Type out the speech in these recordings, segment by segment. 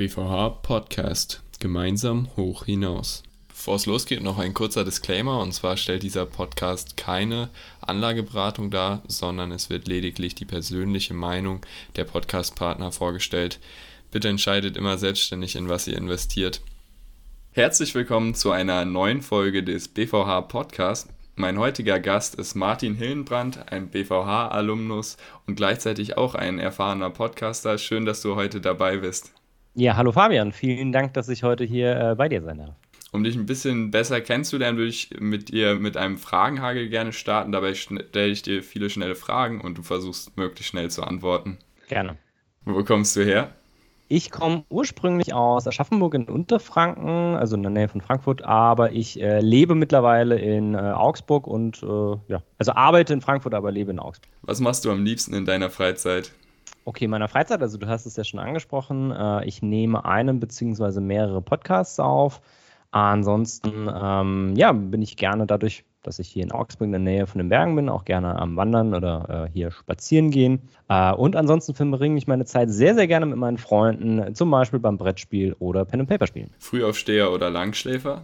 BVH Podcast. Gemeinsam hoch hinaus. Bevor es losgeht, noch ein kurzer Disclaimer. Und zwar stellt dieser Podcast keine Anlageberatung dar, sondern es wird lediglich die persönliche Meinung der Podcastpartner vorgestellt. Bitte entscheidet immer selbstständig, in was ihr investiert. Herzlich willkommen zu einer neuen Folge des BVH Podcast. Mein heutiger Gast ist Martin Hillenbrand, ein BVH-Alumnus und gleichzeitig auch ein erfahrener Podcaster. Schön, dass du heute dabei bist. Ja, hallo Fabian, vielen Dank, dass ich heute hier äh, bei dir sein darf. Um dich ein bisschen besser kennenzulernen, würde ich mit dir mit einem Fragenhagel gerne starten. Dabei stelle ich dir viele schnelle Fragen und du versuchst möglichst schnell zu antworten. Gerne. Wo kommst du her? Ich komme ursprünglich aus Aschaffenburg in Unterfranken, also in der Nähe von Frankfurt, aber ich äh, lebe mittlerweile in äh, Augsburg und äh, ja, also arbeite in Frankfurt, aber lebe in Augsburg. Was machst du am liebsten in deiner Freizeit? Okay, in meiner Freizeit, also du hast es ja schon angesprochen, äh, ich nehme einen beziehungsweise mehrere Podcasts auf. Ansonsten, ähm, ja, bin ich gerne dadurch dass ich hier in Augsburg in der Nähe von den Bergen bin, auch gerne am Wandern oder äh, hier spazieren gehen. Äh, und ansonsten verbringe ich meine Zeit sehr, sehr gerne mit meinen Freunden, zum Beispiel beim Brettspiel oder Pen and Paper spielen. Frühaufsteher oder Langschläfer?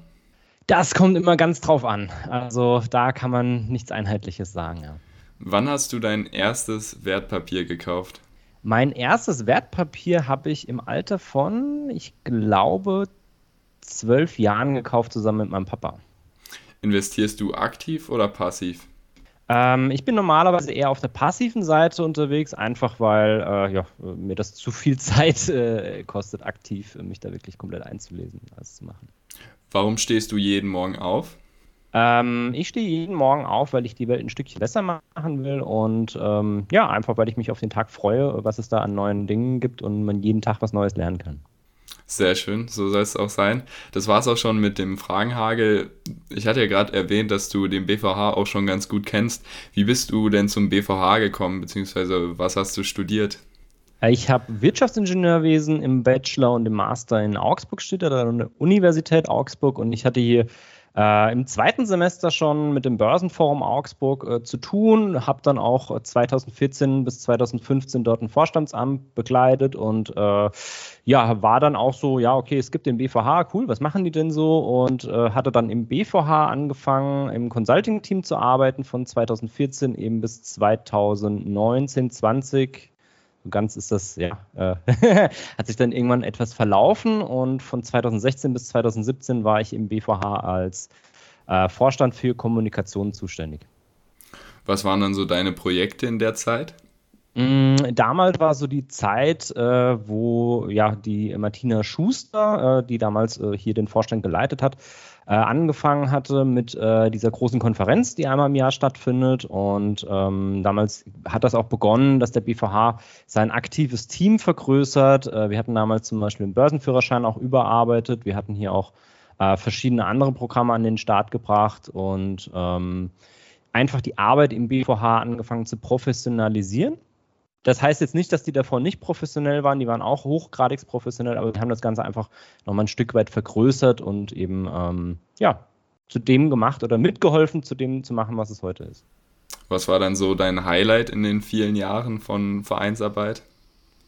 Das kommt immer ganz drauf an. Also da kann man nichts Einheitliches sagen. Ja. Wann hast du dein erstes Wertpapier gekauft? Mein erstes Wertpapier habe ich im Alter von, ich glaube, zwölf Jahren gekauft, zusammen mit meinem Papa. Investierst du aktiv oder passiv? Ähm, ich bin normalerweise eher auf der passiven Seite unterwegs, einfach weil äh, ja, mir das zu viel Zeit äh, kostet, aktiv mich da wirklich komplett einzulesen, alles zu machen. Warum stehst du jeden Morgen auf? Ähm, ich stehe jeden Morgen auf, weil ich die Welt ein Stückchen besser machen will und ähm, ja, einfach weil ich mich auf den Tag freue, was es da an neuen Dingen gibt und man jeden Tag was Neues lernen kann. Sehr schön, so soll es auch sein. Das war es auch schon mit dem Fragenhagel. Ich hatte ja gerade erwähnt, dass du den BVH auch schon ganz gut kennst. Wie bist du denn zum BVH gekommen, beziehungsweise was hast du studiert? Ich habe Wirtschaftsingenieurwesen im Bachelor und im Master in Augsburg studiert, an der Universität Augsburg und ich hatte hier äh, im zweiten Semester schon mit dem Börsenforum Augsburg äh, zu tun, habe dann auch 2014 bis 2015 dort ein Vorstandsamt begleitet und äh, ja, war dann auch so, ja, okay, es gibt den BVH, cool, was machen die denn so? Und äh, hatte dann im BVH angefangen, im Consulting-Team zu arbeiten von 2014 eben bis 2019, 20 ganz ist das, ja, äh, hat sich dann irgendwann etwas verlaufen und von 2016 bis 2017 war ich im BVH als äh, Vorstand für Kommunikation zuständig. Was waren dann so deine Projekte in der Zeit? Mm, damals war so die Zeit, äh, wo ja die Martina Schuster, äh, die damals äh, hier den Vorstand geleitet hat, äh, angefangen hatte mit äh, dieser großen Konferenz, die einmal im Jahr stattfindet. Und ähm, damals hat das auch begonnen, dass der BVH sein aktives Team vergrößert. Äh, wir hatten damals zum Beispiel den Börsenführerschein auch überarbeitet. Wir hatten hier auch äh, verschiedene andere Programme an den Start gebracht und ähm, einfach die Arbeit im BVH angefangen zu professionalisieren. Das heißt jetzt nicht, dass die davor nicht professionell waren, die waren auch hochgradig professionell, aber wir haben das Ganze einfach nochmal ein Stück weit vergrößert und eben, ähm, ja, zu dem gemacht oder mitgeholfen, zu dem zu machen, was es heute ist. Was war dann so dein Highlight in den vielen Jahren von Vereinsarbeit?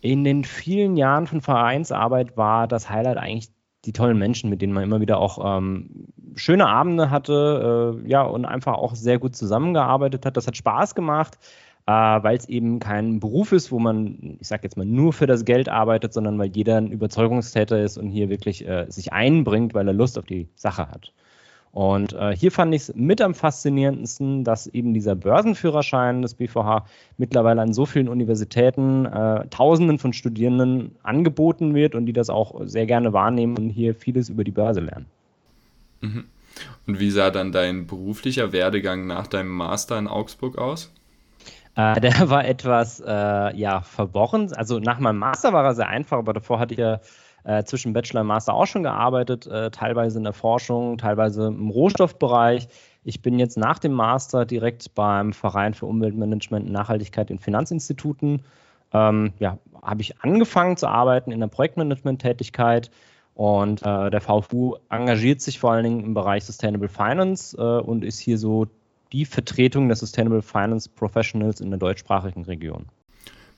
In den vielen Jahren von Vereinsarbeit war das Highlight eigentlich die tollen Menschen, mit denen man immer wieder auch ähm, schöne Abende hatte, äh, ja, und einfach auch sehr gut zusammengearbeitet hat. Das hat Spaß gemacht äh, weil es eben kein Beruf ist, wo man, ich sage jetzt mal, nur für das Geld arbeitet, sondern weil jeder ein Überzeugungstäter ist und hier wirklich äh, sich einbringt, weil er Lust auf die Sache hat. Und äh, hier fand ich es mit am faszinierendsten, dass eben dieser Börsenführerschein des BVH mittlerweile an so vielen Universitäten äh, Tausenden von Studierenden angeboten wird und die das auch sehr gerne wahrnehmen und hier vieles über die Börse lernen. Mhm. Und wie sah dann dein beruflicher Werdegang nach deinem Master in Augsburg aus? Äh, der war etwas äh, ja, verworren. Also nach meinem Master war er sehr einfach, aber davor hatte ich ja äh, zwischen Bachelor und Master auch schon gearbeitet, äh, teilweise in der Forschung, teilweise im Rohstoffbereich. Ich bin jetzt nach dem Master direkt beim Verein für Umweltmanagement und Nachhaltigkeit in Finanzinstituten. Ähm, ja, habe ich angefangen zu arbeiten in der Projektmanagement-Tätigkeit. Und äh, der VFU engagiert sich vor allen Dingen im Bereich Sustainable Finance äh, und ist hier so die Vertretung der Sustainable Finance Professionals in der deutschsprachigen Region.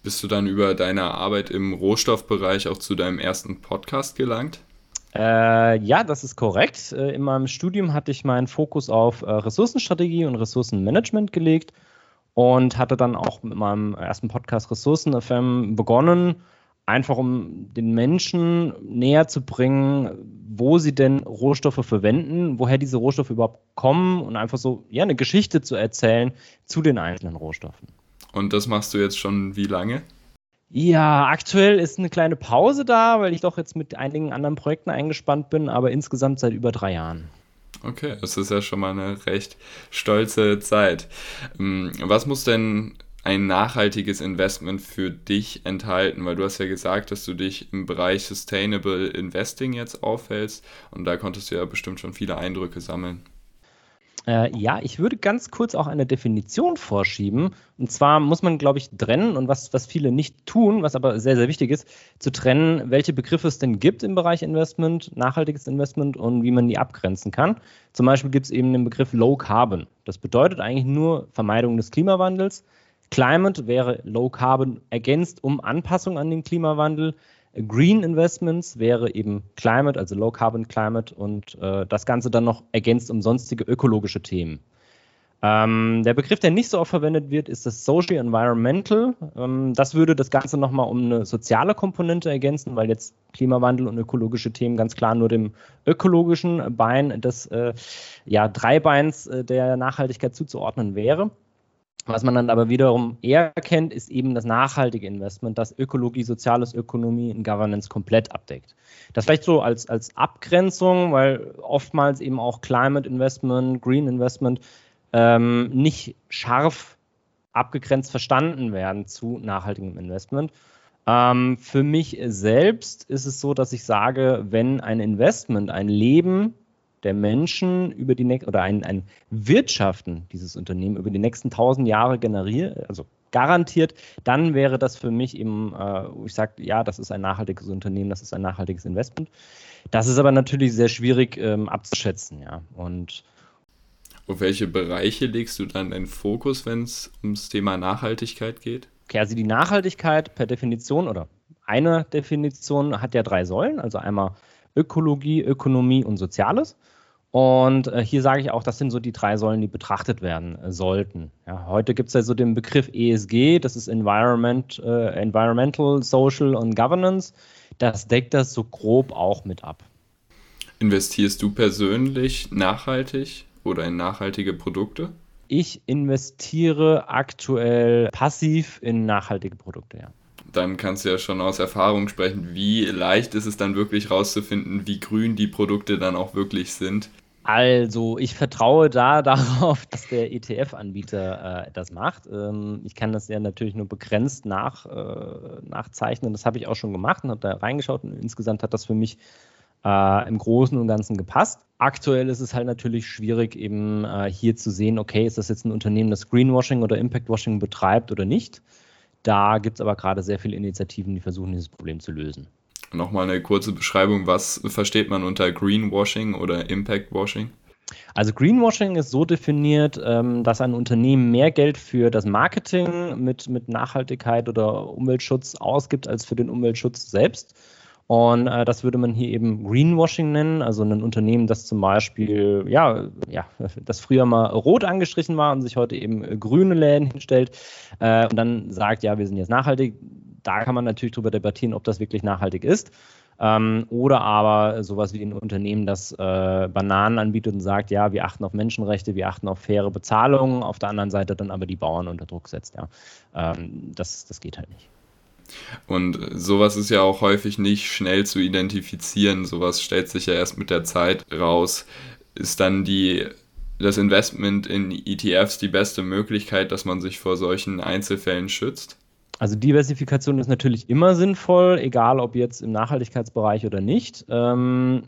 Bist du dann über deine Arbeit im Rohstoffbereich auch zu deinem ersten Podcast gelangt? Äh, ja, das ist korrekt. Äh, in meinem Studium hatte ich meinen Fokus auf äh, Ressourcenstrategie und Ressourcenmanagement gelegt und hatte dann auch mit meinem ersten Podcast Ressourcen FM begonnen, einfach um den Menschen näher zu bringen, wo sie denn Rohstoffe verwenden, woher diese Rohstoffe überhaupt kommen und einfach so ja eine Geschichte zu erzählen zu den einzelnen Rohstoffen. Und das machst du jetzt schon wie lange? Ja, aktuell ist eine kleine Pause da, weil ich doch jetzt mit einigen anderen Projekten eingespannt bin, aber insgesamt seit über drei Jahren. Okay, das ist ja schon mal eine recht stolze Zeit. Ähm, was muss denn ein nachhaltiges Investment für dich enthalten? Weil du hast ja gesagt, dass du dich im Bereich Sustainable Investing jetzt aufhältst und da konntest du ja bestimmt schon viele Eindrücke sammeln. Äh, ja, ich würde ganz kurz auch eine Definition vorschieben. Und zwar muss man, glaube ich, trennen und was, was viele nicht tun, was aber sehr, sehr wichtig ist, zu trennen, welche Begriffe es denn gibt im Bereich Investment, nachhaltiges Investment und wie man die abgrenzen kann. Zum Beispiel gibt es eben den Begriff Low Carbon. Das bedeutet eigentlich nur Vermeidung des Klimawandels. Climate wäre Low Carbon ergänzt um Anpassung an den Klimawandel. Green Investments wäre eben Climate, also Low Carbon Climate und äh, das Ganze dann noch ergänzt um sonstige ökologische Themen. Ähm, der Begriff, der nicht so oft verwendet wird, ist das Social Environmental. Ähm, das würde das Ganze nochmal um eine soziale Komponente ergänzen, weil jetzt Klimawandel und ökologische Themen ganz klar nur dem ökologischen Bein des äh, ja, Dreibeins äh, der Nachhaltigkeit zuzuordnen wäre. Was man dann aber wiederum eher kennt, ist eben das nachhaltige Investment, das Ökologie, Soziales, Ökonomie und Governance komplett abdeckt. Das vielleicht so als, als Abgrenzung, weil oftmals eben auch Climate Investment, Green Investment ähm, nicht scharf abgegrenzt verstanden werden zu nachhaltigem Investment. Ähm, für mich selbst ist es so, dass ich sage, wenn ein Investment ein Leben der Menschen über die nächsten oder ein, ein Wirtschaften dieses Unternehmen über die nächsten tausend Jahre generiert, also garantiert, dann wäre das für mich eben, äh, ich sage, ja, das ist ein nachhaltiges Unternehmen, das ist ein nachhaltiges Investment. Das ist aber natürlich sehr schwierig ähm, abzuschätzen, ja. Und auf welche Bereiche legst du dann deinen Fokus, wenn es ums Thema Nachhaltigkeit geht? Okay, also die Nachhaltigkeit per Definition oder eine Definition hat ja drei Säulen, also einmal Ökologie, Ökonomie und Soziales. Und äh, hier sage ich auch, das sind so die drei Säulen, die betrachtet werden äh, sollten. Ja, heute gibt es ja so den Begriff ESG, das ist Environment, äh, Environmental, Social und Governance. Das deckt das so grob auch mit ab. Investierst du persönlich nachhaltig oder in nachhaltige Produkte? Ich investiere aktuell passiv in nachhaltige Produkte, ja dann kannst du ja schon aus Erfahrung sprechen, wie leicht ist es dann wirklich rauszufinden, wie grün die Produkte dann auch wirklich sind. Also, ich vertraue da darauf, dass der ETF-Anbieter äh, das macht. Ähm, ich kann das ja natürlich nur begrenzt nach, äh, nachzeichnen. Das habe ich auch schon gemacht und habe da reingeschaut. Und insgesamt hat das für mich äh, im Großen und Ganzen gepasst. Aktuell ist es halt natürlich schwierig, eben äh, hier zu sehen, okay, ist das jetzt ein Unternehmen, das Greenwashing oder Impactwashing betreibt oder nicht. Da gibt es aber gerade sehr viele Initiativen, die versuchen, dieses Problem zu lösen. Nochmal eine kurze Beschreibung, was versteht man unter Greenwashing oder Impactwashing? Also Greenwashing ist so definiert, ähm, dass ein Unternehmen mehr Geld für das Marketing mit, mit Nachhaltigkeit oder Umweltschutz ausgibt als für den Umweltschutz selbst. Und äh, das würde man hier eben Greenwashing nennen, also ein Unternehmen, das zum Beispiel, ja, ja, das früher mal rot angestrichen war und sich heute eben grüne Läden hinstellt äh, und dann sagt, ja, wir sind jetzt nachhaltig. Da kann man natürlich darüber debattieren, ob das wirklich nachhaltig ist. Ähm, oder aber sowas wie ein Unternehmen, das äh, Bananen anbietet und sagt, ja, wir achten auf Menschenrechte, wir achten auf faire Bezahlung, auf der anderen Seite dann aber die Bauern unter Druck setzt. Ja. Ähm, das, das geht halt nicht. Und sowas ist ja auch häufig nicht schnell zu identifizieren. Sowas stellt sich ja erst mit der Zeit raus. Ist dann die, das Investment in ETFs die beste Möglichkeit, dass man sich vor solchen Einzelfällen schützt? Also Diversifikation ist natürlich immer sinnvoll, egal ob jetzt im Nachhaltigkeitsbereich oder nicht. Ähm,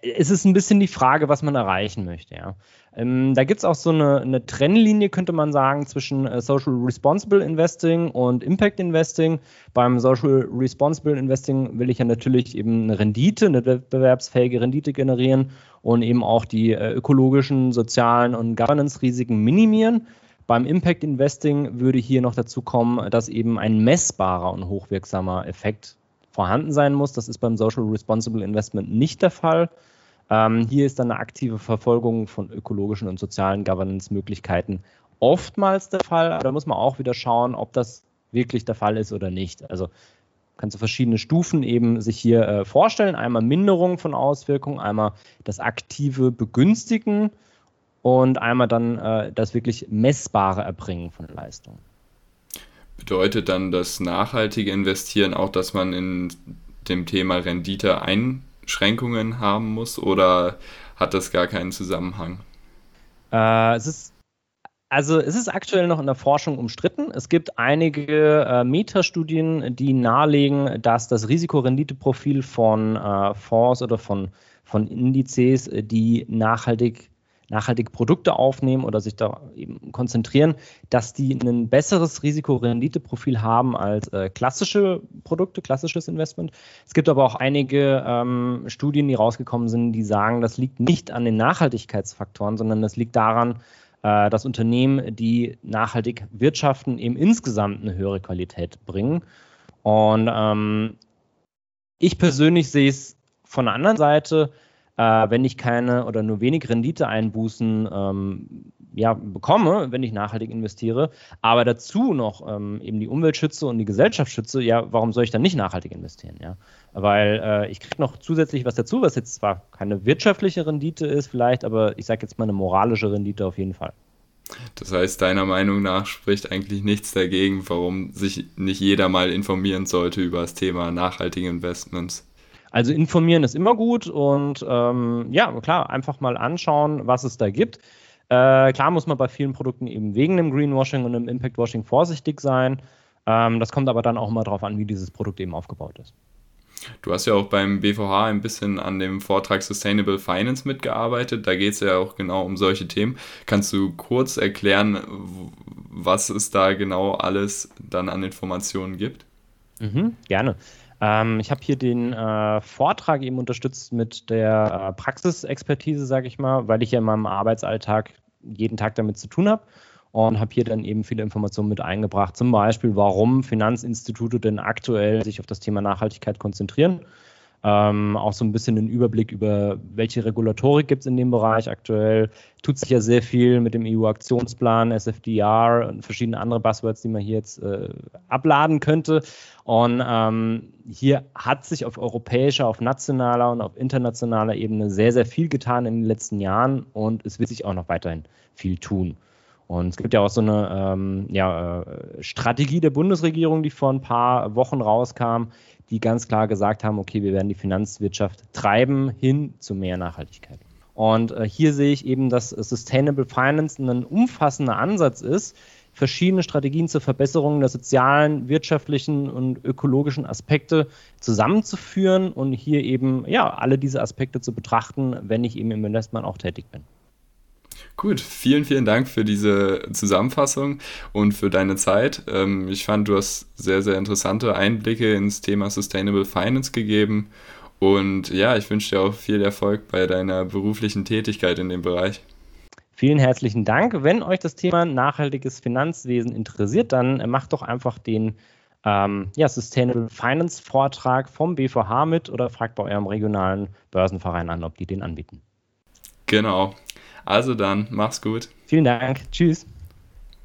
es ist ein bisschen die Frage, was man erreichen möchte. Ja. Ähm, da gibt es auch so eine, eine, Trennlinie, könnte man sagen, zwischen äh, Social Responsible Investing und Impact Investing. Beim Social Responsible Investing will ich ja natürlich eben eine Rendite, eine wettbewerbsfähige Rendite generieren und eben auch die äh, ökologischen, sozialen und Governance-Risiken minimieren. Beim Impact Investing würde hier noch dazu kommen, dass eben ein messbarer und hochwirksamer Effekt vorhanden sein muss. Das ist beim Social Responsible Investment nicht der Fall. Ähm, hier ist dann eine aktive Verfolgung von ökologischen und sozialen Governance-Möglichkeiten oftmals der Fall, aber da muss man auch wieder schauen, ob das wirklich der Fall ist oder nicht. Also kannst du verschiedene Stufen eben sich hier äh, vorstellen. Einmal Minderung von Auswirkungen, einmal das aktive Begünstigen und einmal dann äh, das wirklich messbare Erbringen von Leistungen. Bedeutet dann das nachhaltige Investieren auch, dass man in dem Thema Rendite Einschränkungen haben muss oder hat das gar keinen Zusammenhang? Äh, es ist also es ist aktuell noch in der Forschung umstritten. Es gibt einige äh, Metastudien, die nahelegen, dass das Risikorenditeprofil von äh, Fonds oder von, von Indizes, die nachhaltig, nachhaltig Produkte aufnehmen oder sich da eben konzentrieren, dass die ein besseres Risikorenditeprofil haben als äh, klassische Produkte, klassisches Investment. Es gibt aber auch einige ähm, Studien, die rausgekommen sind, die sagen, das liegt nicht an den Nachhaltigkeitsfaktoren, sondern das liegt daran, äh, dass Unternehmen, die nachhaltig wirtschaften, eben insgesamt eine höhere Qualität bringen. Und ähm, ich persönlich sehe es von der anderen Seite, äh, wenn ich keine oder nur wenig Renditeeinbußen ähm, ja, bekomme, wenn ich nachhaltig investiere, aber dazu noch ähm, eben die Umwelt schütze und die Gesellschaft schütze, ja, warum soll ich dann nicht nachhaltig investieren? Ja? Weil äh, ich kriege noch zusätzlich was dazu, was jetzt zwar keine wirtschaftliche Rendite ist, vielleicht, aber ich sage jetzt mal eine moralische Rendite auf jeden Fall. Das heißt, deiner Meinung nach spricht eigentlich nichts dagegen, warum sich nicht jeder mal informieren sollte über das Thema nachhaltige Investments. Also informieren ist immer gut und ähm, ja, klar, einfach mal anschauen, was es da gibt. Äh, klar muss man bei vielen Produkten eben wegen dem Greenwashing und dem Impactwashing vorsichtig sein. Ähm, das kommt aber dann auch mal darauf an, wie dieses Produkt eben aufgebaut ist. Du hast ja auch beim BVH ein bisschen an dem Vortrag Sustainable Finance mitgearbeitet. Da geht es ja auch genau um solche Themen. Kannst du kurz erklären, was es da genau alles dann an Informationen gibt? Mhm, gerne. Ähm, ich habe hier den äh, Vortrag eben unterstützt mit der äh, Praxisexpertise, sage ich mal, weil ich ja in meinem Arbeitsalltag jeden Tag damit zu tun habe und habe hier dann eben viele Informationen mit eingebracht. Zum Beispiel, warum Finanzinstitute denn aktuell sich auf das Thema Nachhaltigkeit konzentrieren ähm, auch so ein bisschen einen Überblick über, welche Regulatorik gibt es in dem Bereich aktuell. Tut sich ja sehr viel mit dem EU-Aktionsplan, SFDR und verschiedene andere Buzzwords, die man hier jetzt äh, abladen könnte. Und ähm, hier hat sich auf europäischer, auf nationaler und auf internationaler Ebene sehr, sehr viel getan in den letzten Jahren und es wird sich auch noch weiterhin viel tun. Und es gibt ja auch so eine ähm, ja, äh, Strategie der Bundesregierung, die vor ein paar Wochen rauskam, die ganz klar gesagt haben, okay, wir werden die Finanzwirtschaft treiben hin zu mehr Nachhaltigkeit. Und äh, hier sehe ich eben, dass Sustainable Finance ein umfassender Ansatz ist, verschiedene Strategien zur Verbesserung der sozialen, wirtschaftlichen und ökologischen Aspekte zusammenzuführen und hier eben ja alle diese Aspekte zu betrachten, wenn ich eben im Investment auch tätig bin. Gut, vielen, vielen Dank für diese Zusammenfassung und für deine Zeit. Ähm, ich fand, du hast sehr, sehr interessante Einblicke ins Thema Sustainable Finance gegeben. Und ja, ich wünsche dir auch viel Erfolg bei deiner beruflichen Tätigkeit in dem Bereich. Vielen herzlichen Dank. Wenn euch das Thema nachhaltiges Finanzwesen interessiert, dann macht doch einfach den ähm, ja, Sustainable Finance Vortrag vom BVH mit oder fragt bei eurem regionalen Börsenverein an, ob die den anbieten. Genau. Also dann, mach's gut. Vielen Dank. Tschüss.